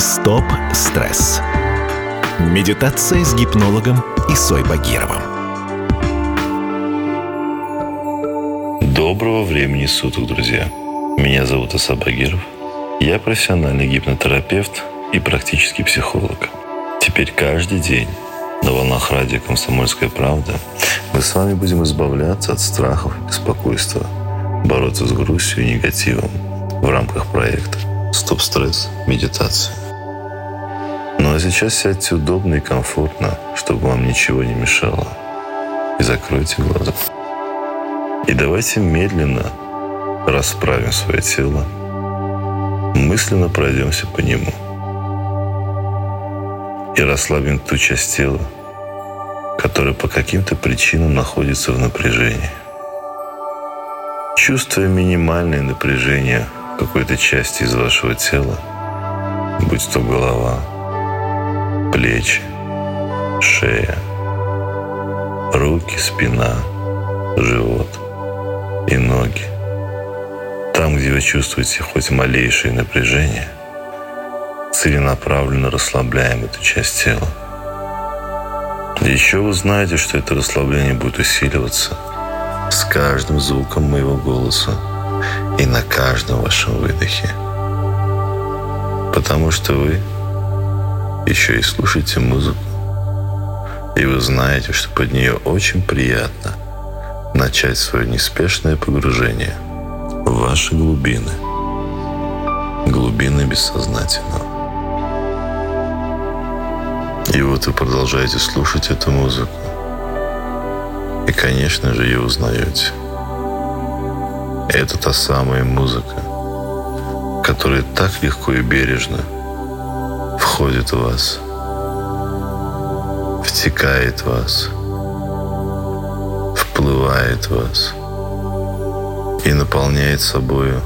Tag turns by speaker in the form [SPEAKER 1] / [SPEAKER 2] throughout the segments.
[SPEAKER 1] Стоп стресс. Медитация с гипнологом Исой Багировым.
[SPEAKER 2] Доброго времени суток, друзья. Меня зовут Иса Багиров. Я профессиональный гипнотерапевт и практический психолог. Теперь каждый день на волнах радио «Комсомольская правда» мы с вами будем избавляться от страхов и беспокойства, бороться с грустью и негативом в рамках проекта «Стоп-стресс. Медитация». Сейчас сядьте удобно и комфортно, чтобы вам ничего не мешало. И закройте глаза. И давайте медленно расправим свое тело, мысленно пройдемся по нему. И расслабим ту часть тела, которая по каким-то причинам находится в напряжении. Чувствуя минимальное напряжение в какой-то части из вашего тела, будь то голова, плечи, шея, руки, спина, живот и ноги. Там, где вы чувствуете хоть малейшее напряжение, целенаправленно расслабляем эту часть тела. Еще вы знаете, что это расслабление будет усиливаться с каждым звуком моего голоса и на каждом вашем выдохе. Потому что вы еще и слушаете музыку. И вы знаете, что под нее очень приятно начать свое неспешное погружение в ваши глубины, глубины бессознательного. И вот вы продолжаете слушать эту музыку. И, конечно же, ее узнаете. Это та самая музыка, которая так легко и бережно – входит в вас, втекает в вас, вплывает в вас и наполняет собою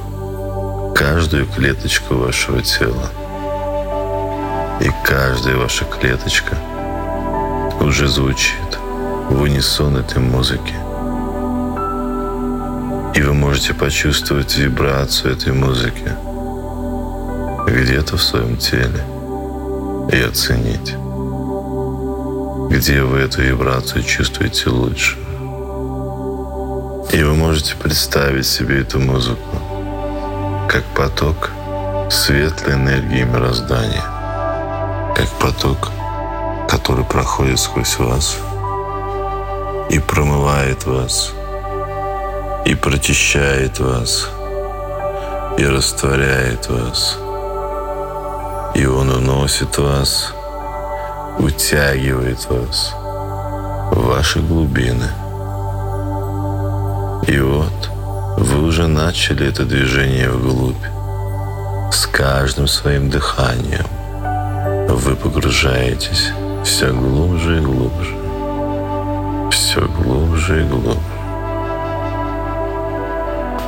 [SPEAKER 2] каждую клеточку вашего тела. И каждая ваша клеточка уже звучит в унисон этой музыки. И вы можете почувствовать вибрацию этой музыки где-то в своем теле – и оценить, где вы эту вибрацию чувствуете лучше. И вы можете представить себе эту музыку как поток светлой энергии мироздания, как поток, который проходит сквозь вас и промывает вас, и прочищает вас, и растворяет вас – и Он уносит вас, утягивает вас в ваши глубины. И вот вы уже начали это движение вглубь. С каждым своим дыханием вы погружаетесь все глубже и глубже, все глубже и глубже.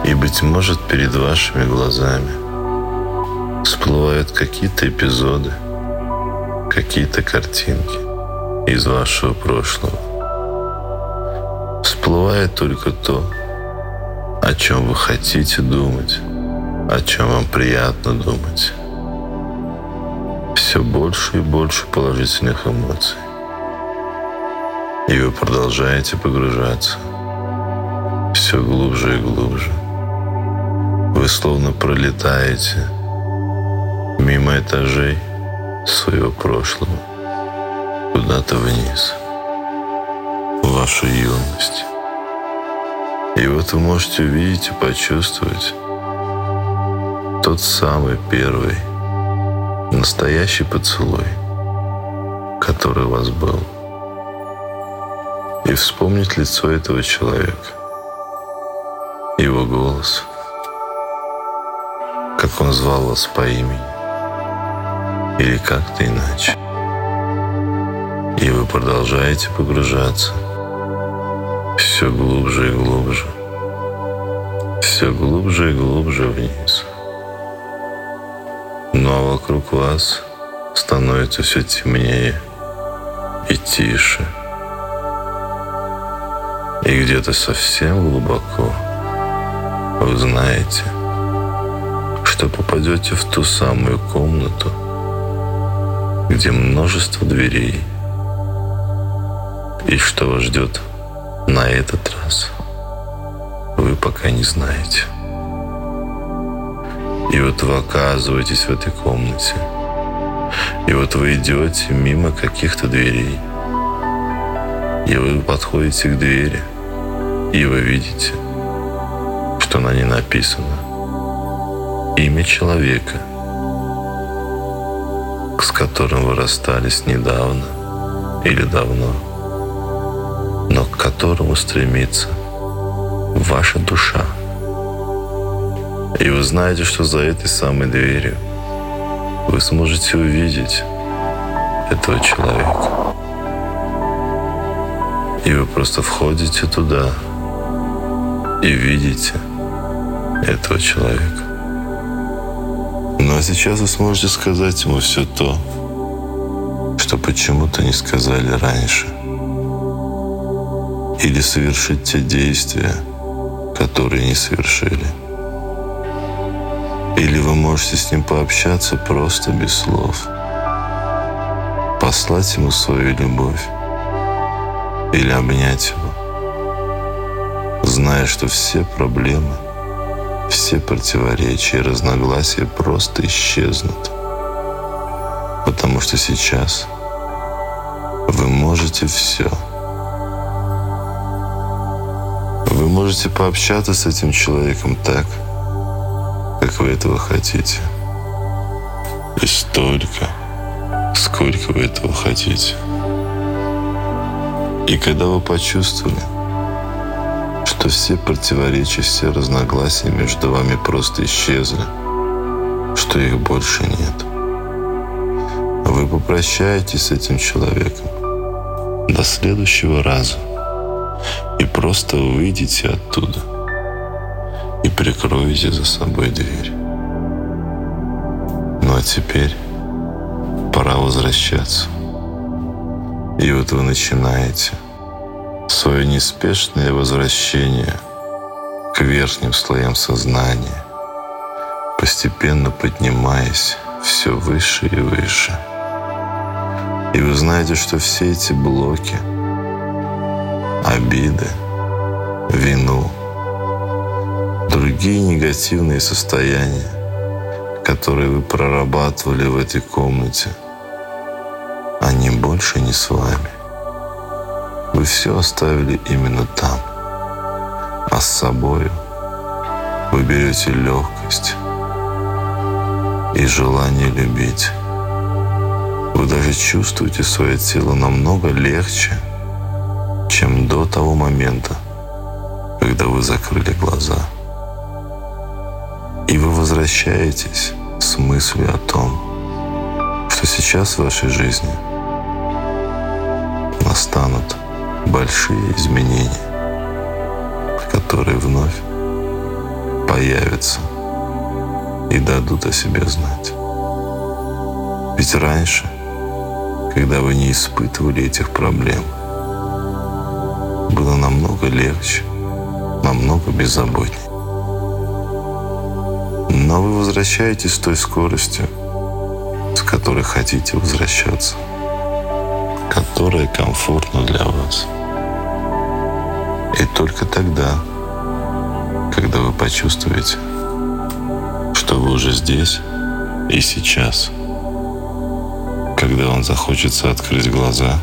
[SPEAKER 2] И, быть может, перед вашими глазами – всплывают какие-то эпизоды, какие-то картинки из вашего прошлого. Всплывает только то, о чем вы хотите думать, о чем вам приятно думать. Все больше и больше положительных эмоций. И вы продолжаете погружаться все глубже и глубже. Вы словно пролетаете мимо этажей своего прошлого, куда-то вниз, в вашу юность. И вот вы можете увидеть и почувствовать тот самый первый настоящий поцелуй, который у вас был. И вспомнить лицо этого человека, его голос, как он звал вас по имени или как-то иначе. И вы продолжаете погружаться все глубже и глубже, все глубже и глубже вниз. Ну а вокруг вас становится все темнее и тише. И где-то совсем глубоко вы знаете, что попадете в ту самую комнату, где множество дверей. И что вас ждет на этот раз, вы пока не знаете. И вот вы оказываетесь в этой комнате. И вот вы идете мимо каких-то дверей. И вы подходите к двери. И вы видите, что на ней написано имя человека, которым вы расстались недавно или давно, но к которому стремится ваша душа. И вы знаете, что за этой самой дверью вы сможете увидеть этого человека. И вы просто входите туда и видите этого человека. Ну а сейчас вы сможете сказать ему все то, что почему-то не сказали раньше. Или совершить те действия, которые не совершили. Или вы можете с ним пообщаться просто без слов. Послать ему свою любовь. Или обнять его. Зная, что все проблемы, все противоречия и разногласия просто исчезнут. Потому что сейчас вы можете все. Вы можете пообщаться с этим человеком так, как вы этого хотите. И столько, сколько вы этого хотите. И когда вы почувствовали, что все противоречия, все разногласия между вами просто исчезли, что их больше нет, вы попрощаетесь с этим человеком до следующего раза и просто выйдете оттуда – и прикроете за собой дверь. Ну а теперь пора возвращаться. И вот вы начинаете свое неспешное возвращение к верхним слоям сознания, постепенно поднимаясь все выше и выше. И вы знаете, что все эти блоки, обиды, вину – другие негативные состояния, которые вы прорабатывали в этой комнате, они больше не с вами. Вы все оставили именно там. А с собой вы берете легкость и желание любить. Вы даже чувствуете свое тело намного легче, чем до того момента, когда вы закрыли глаза. И вы возвращаетесь с мыслью о том, что сейчас в вашей жизни настанут большие изменения, которые вновь появятся и дадут о себе знать. Ведь раньше, когда вы не испытывали этих проблем, было намного легче, намного беззаботнее. Но вы возвращаетесь с той скоростью, с которой хотите возвращаться, которая комфортна для вас. И только тогда, когда вы почувствуете, что вы уже здесь и сейчас, когда вам захочется открыть глаза,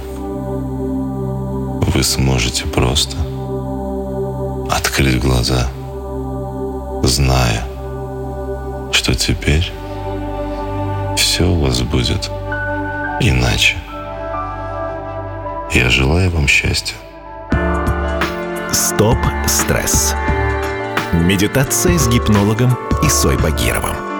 [SPEAKER 2] вы сможете просто открыть глаза, зная, что теперь все у вас будет иначе. Я желаю вам счастья.
[SPEAKER 1] Стоп стресс. Медитация с гипнологом Исой Багировым.